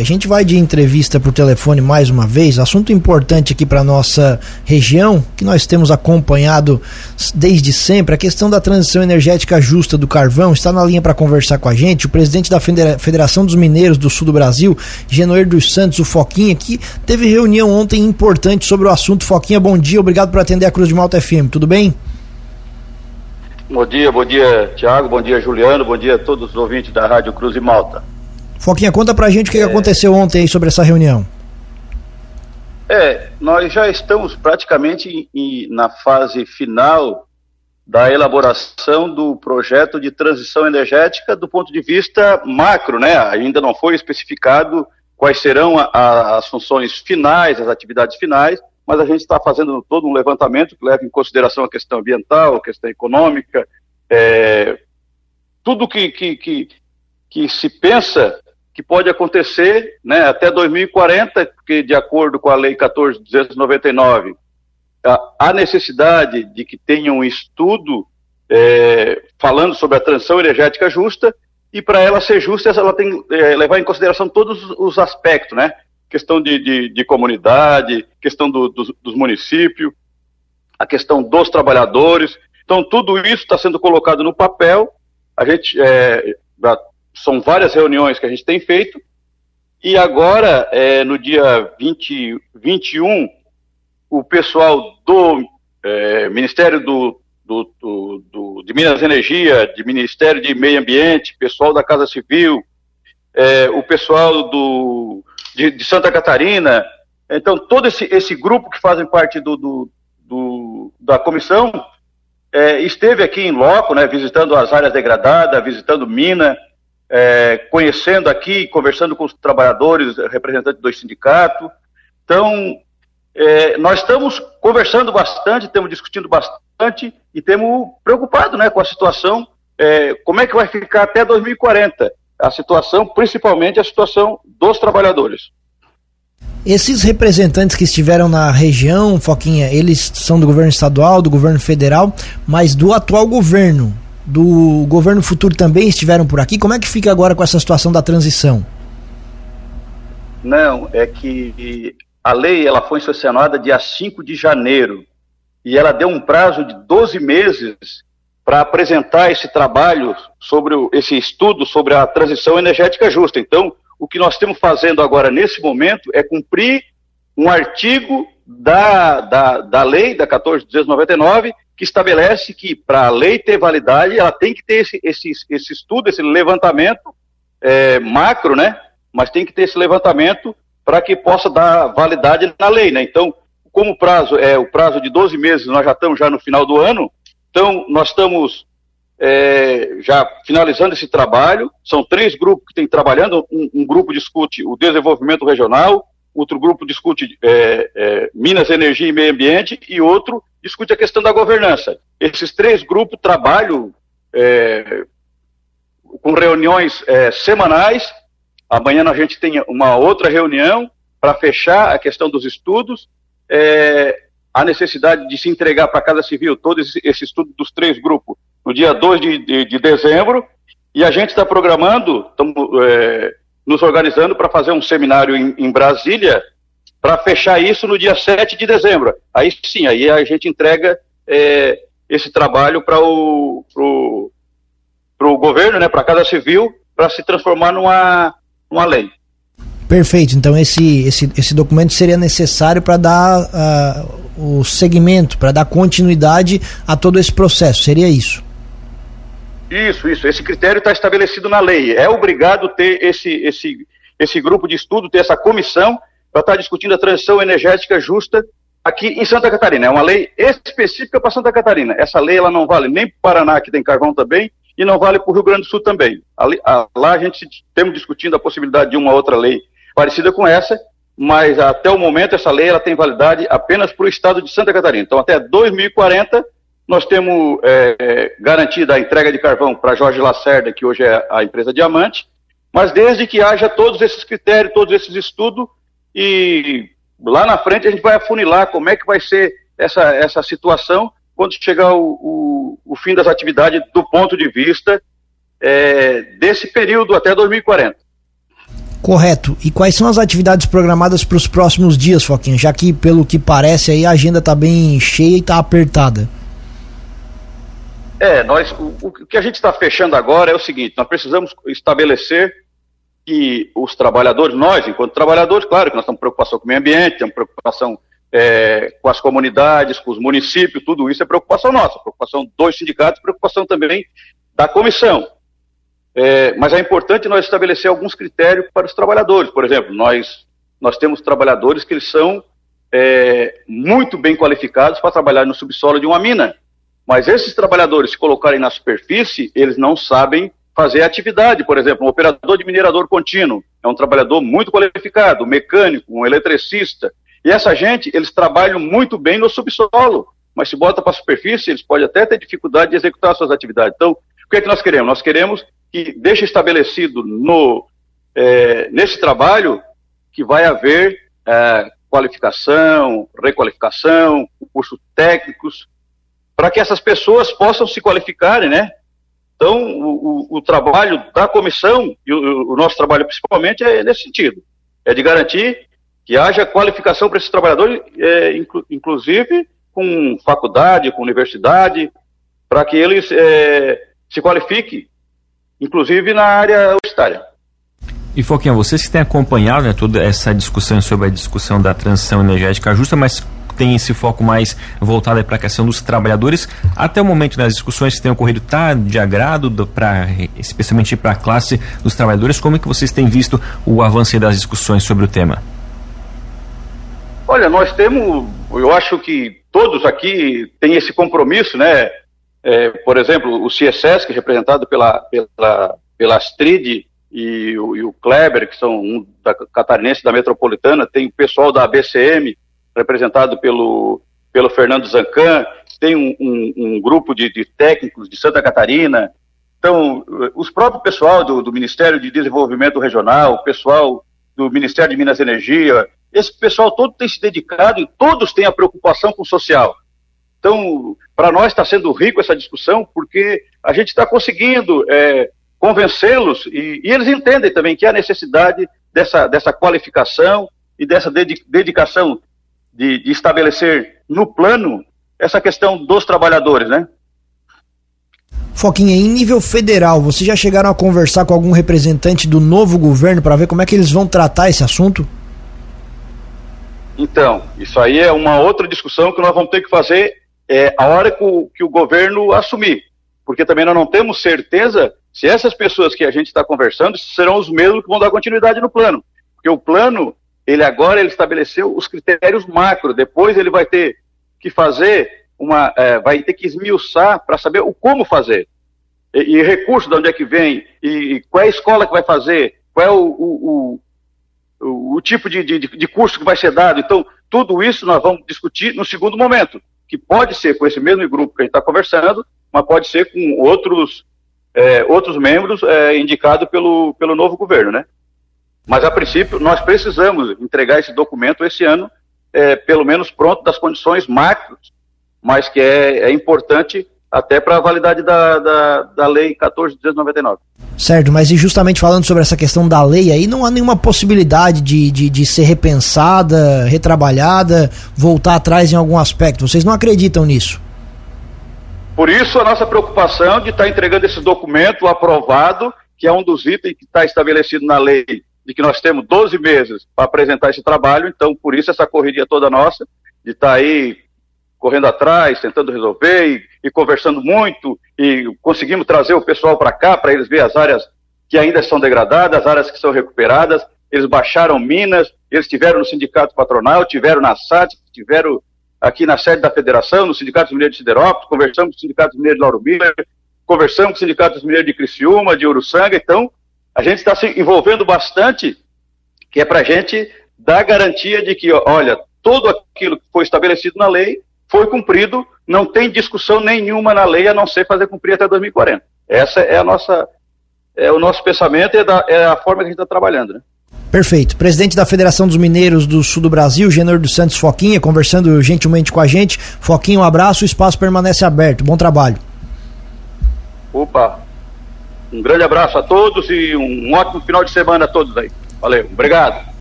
A gente vai de entrevista por telefone mais uma vez, assunto importante aqui para nossa região, que nós temos acompanhado desde sempre, a questão da transição energética justa do carvão. Está na linha para conversar com a gente o presidente da Federação dos Mineiros do Sul do Brasil, Genoir dos Santos, o Foquinha, que teve reunião ontem importante sobre o assunto. Foquinha, bom dia, obrigado por atender a Cruz de Malta FM, tudo bem? Bom dia, bom dia, Tiago, bom dia, Juliano, bom dia a todos os ouvintes da Rádio Cruz de Malta. Foquinha, conta pra gente o que, é... que aconteceu ontem aí sobre essa reunião. É, nós já estamos praticamente em, na fase final da elaboração do projeto de transição energética do ponto de vista macro, né? Ainda não foi especificado quais serão a, a, as funções finais, as atividades finais, mas a gente está fazendo todo um levantamento que leva em consideração a questão ambiental, a questão econômica, é, tudo que, que, que, que se pensa que pode acontecer né, até 2040, porque de acordo com a Lei 14.299, há necessidade de que tenha um estudo é, falando sobre a transição energética justa, e para ela ser justa, ela tem que é, levar em consideração todos os aspectos, né? Questão de, de, de comunidade, questão do, do, dos municípios, a questão dos trabalhadores. Então, tudo isso está sendo colocado no papel. A gente é, são várias reuniões que a gente tem feito, e agora, é, no dia 20, 21, o pessoal do é, Ministério do, do, do, do, de Minas Energia, de Ministério de Meio Ambiente, pessoal da Casa Civil, é, o pessoal do, de, de, Santa Catarina, então todo esse, esse grupo que fazem parte do da comissão é, esteve aqui em loco, né, visitando as áreas degradadas, visitando mina, é, conhecendo aqui, conversando com os trabalhadores, representantes do sindicato. Então, é, nós estamos conversando bastante, estamos discutindo bastante e temos preocupado né, com a situação, é, como é que vai ficar até 2040, a situação, principalmente a situação dos trabalhadores. Esses representantes que estiveram na região, Foquinha, eles são do governo estadual, do governo federal, mas do atual governo do governo futuro também estiveram por aqui. Como é que fica agora com essa situação da transição? Não, é que a lei ela foi sancionada dia 5 de janeiro e ela deu um prazo de 12 meses para apresentar esse trabalho sobre o, esse estudo sobre a transição energética justa. Então, o que nós estamos fazendo agora nesse momento é cumprir um artigo da, da, da lei da 14.299 que estabelece que para a lei ter validade, ela tem que ter esse, esse, esse estudo, esse levantamento é, macro, né? Mas tem que ter esse levantamento para que possa dar validade na lei, né? Então, como o prazo é o prazo de 12 meses, nós já estamos já no final do ano, então nós estamos é, já finalizando esse trabalho. São três grupos que têm trabalhando. Um, um grupo discute o desenvolvimento regional, outro grupo discute é, é, Minas, Energia e Meio Ambiente e outro discute a questão da governança. Esses três grupos trabalham é, com reuniões é, semanais. Amanhã a gente tem uma outra reunião para fechar a questão dos estudos. É, a necessidade de se entregar para a Casa Civil todo esse, esse, estudo dos três grupos no dia 2 de, de, de dezembro. E a gente está programando, estamos é, nos organizando para fazer um seminário em, em Brasília para fechar isso no dia 7 de dezembro. Aí sim, aí a gente entrega é, esse trabalho para o pro, pro governo, né, para a Casa Civil, para se transformar numa, numa lei. Perfeito. Então esse, esse, esse documento seria necessário para dar uh, o segmento, para dar continuidade a todo esse processo. Seria isso? Isso, isso. Esse critério está estabelecido na lei. É obrigado ter esse, esse, esse grupo de estudo, ter essa comissão para estar discutindo a transição energética justa aqui em Santa Catarina. É uma lei específica para Santa Catarina. Essa lei ela não vale nem para o Paraná, que tem carvão também, e não vale para o Rio Grande do Sul também. Ali, a, lá a gente temos discutindo a possibilidade de uma outra lei parecida com essa, mas até o momento essa lei ela tem validade apenas para o estado de Santa Catarina. Então até 2040 nós temos é, é, garantida a entrega de carvão para Jorge Lacerda, que hoje é a empresa Diamante, mas desde que haja todos esses critérios, todos esses estudos, e lá na frente a gente vai afunilar como é que vai ser essa, essa situação quando chegar o, o, o fim das atividades do ponto de vista é, desse período até 2040. Correto. E quais são as atividades programadas para os próximos dias, Foquinha? Já que, pelo que parece, aí a agenda está bem cheia e está apertada. É, nós, o, o que a gente está fechando agora é o seguinte: nós precisamos estabelecer que os trabalhadores, nós, enquanto trabalhadores, claro que nós temos preocupação com o meio ambiente, temos preocupação é, com as comunidades, com os municípios, tudo isso é preocupação nossa, preocupação dos sindicatos, preocupação também da comissão. É, mas é importante nós estabelecer alguns critérios para os trabalhadores. Por exemplo, nós, nós temos trabalhadores que eles são é, muito bem qualificados para trabalhar no subsolo de uma mina. Mas esses trabalhadores, se colocarem na superfície, eles não sabem fazer atividade, por exemplo, um operador de minerador contínuo, é um trabalhador muito qualificado, um mecânico, um eletricista, e essa gente, eles trabalham muito bem no subsolo, mas se bota para a superfície, eles podem até ter dificuldade de executar suas atividades. Então, o que é que nós queremos? Nós queremos que deixe estabelecido no, é, nesse trabalho que vai haver é, qualificação, requalificação, cursos técnicos, para que essas pessoas possam se qualificarem, né? Então, o, o, o trabalho da comissão, e o, o, nosso trabalho principalmente, é nesse sentido: é de garantir que haja qualificação para esses trabalhadores, é, inclu, inclusive com faculdade, com universidade, para que eles é, se qualifiquem, inclusive na área universitária. E Foquinha, vocês que têm acompanhado né, toda essa discussão sobre a discussão da transição energética justa, mas tem esse foco mais voltado para a questão dos trabalhadores. Até o momento, nas né, discussões que têm ocorrido, está de agrado, especialmente para a classe dos trabalhadores? Como é que vocês têm visto o avanço das discussões sobre o tema? Olha, nós temos, eu acho que todos aqui têm esse compromisso, né? É, por exemplo, o CSS, que é representado pela, pela, pela Astrid e o, e o Kleber, que são um da catarinense da metropolitana, tem o pessoal da ABCM, representado pelo, pelo Fernando Zancan, tem um, um, um grupo de, de, técnicos de Santa Catarina. Então, os próprios pessoal do, do, Ministério de Desenvolvimento Regional, o pessoal do Ministério de Minas e Energia, esse pessoal todo tem se dedicado e todos têm a preocupação com o social. Então, para nós está sendo rico essa discussão, porque a gente está conseguindo é, convencê-los e, e, eles entendem também que há necessidade dessa, dessa qualificação e dessa dedicação de, de estabelecer no plano essa questão dos trabalhadores, né? Foquinha, em nível federal, vocês já chegaram a conversar com algum representante do novo governo para ver como é que eles vão tratar esse assunto? Então, isso aí é uma outra discussão que nós vamos ter que fazer é, a hora que o, que o governo assumir. Porque também nós não temos certeza se essas pessoas que a gente está conversando serão os mesmos que vão dar continuidade no plano. Porque o plano, ele agora ele estabeleceu os critérios macro, depois ele vai ter que fazer uma, é, vai ter que esmiuçar para saber o como fazer. E, e, recurso de onde é que vem, e, e, qual é a escola que vai fazer, qual é o, o, o, o tipo de, de, de curso que vai ser dado. Então, tudo isso nós vamos discutir no segundo momento, que pode ser com esse mesmo grupo que a gente está conversando, mas pode ser com outros, é, outros membros é, indicados pelo, pelo novo governo, né? Mas, a princípio, nós precisamos entregar esse documento esse ano, é, pelo menos pronto das condições macros, mas que é, é importante até para a validade da, da, da Lei 14.299. Certo, mas e justamente falando sobre essa questão da lei aí, não há nenhuma possibilidade de, de, de, ser repensada, retrabalhada, voltar atrás em algum aspecto. Vocês não acreditam nisso? Por isso a nossa preocupação de estar tá entregando esse documento aprovado, que é um dos itens que está estabelecido na lei de que nós temos 12 meses para apresentar esse trabalho, então por isso essa correria toda nossa, de estar tá aí correndo atrás, tentando resolver e, e, conversando muito, e conseguimos trazer o pessoal para cá, para eles ver as áreas que ainda são degradadas, as áreas que são recuperadas, eles baixaram Minas, eles tiveram no sindicato patronal, tiveram na SAT, tiveram aqui na sede da federação, no Sindicato Mineiro de Siderópolis, conversamos com o Sindicato Mineiro de Lauro Miller, conversamos com o Sindicato Mineiro de Criciúma, de Uruçanga, então a gente está se envolvendo bastante, que é para a gente dar garantia de que, olha, tudo aquilo que foi estabelecido na lei foi cumprido, não tem discussão nenhuma na lei a não ser fazer cumprir até 2040. Essa é a nossa, é o nosso pensamento e é, da, é a forma que a gente está trabalhando, né? Perfeito. Presidente da Federação dos Mineiros do Sul do Brasil, Genor dos Santos Foquinha, conversando gentilmente com a gente. Foquinha, um abraço, o espaço permanece aberto. Bom trabalho. Opa, um grande abraço a todos e um ótimo final de semana a todos aí. Valeu, obrigado.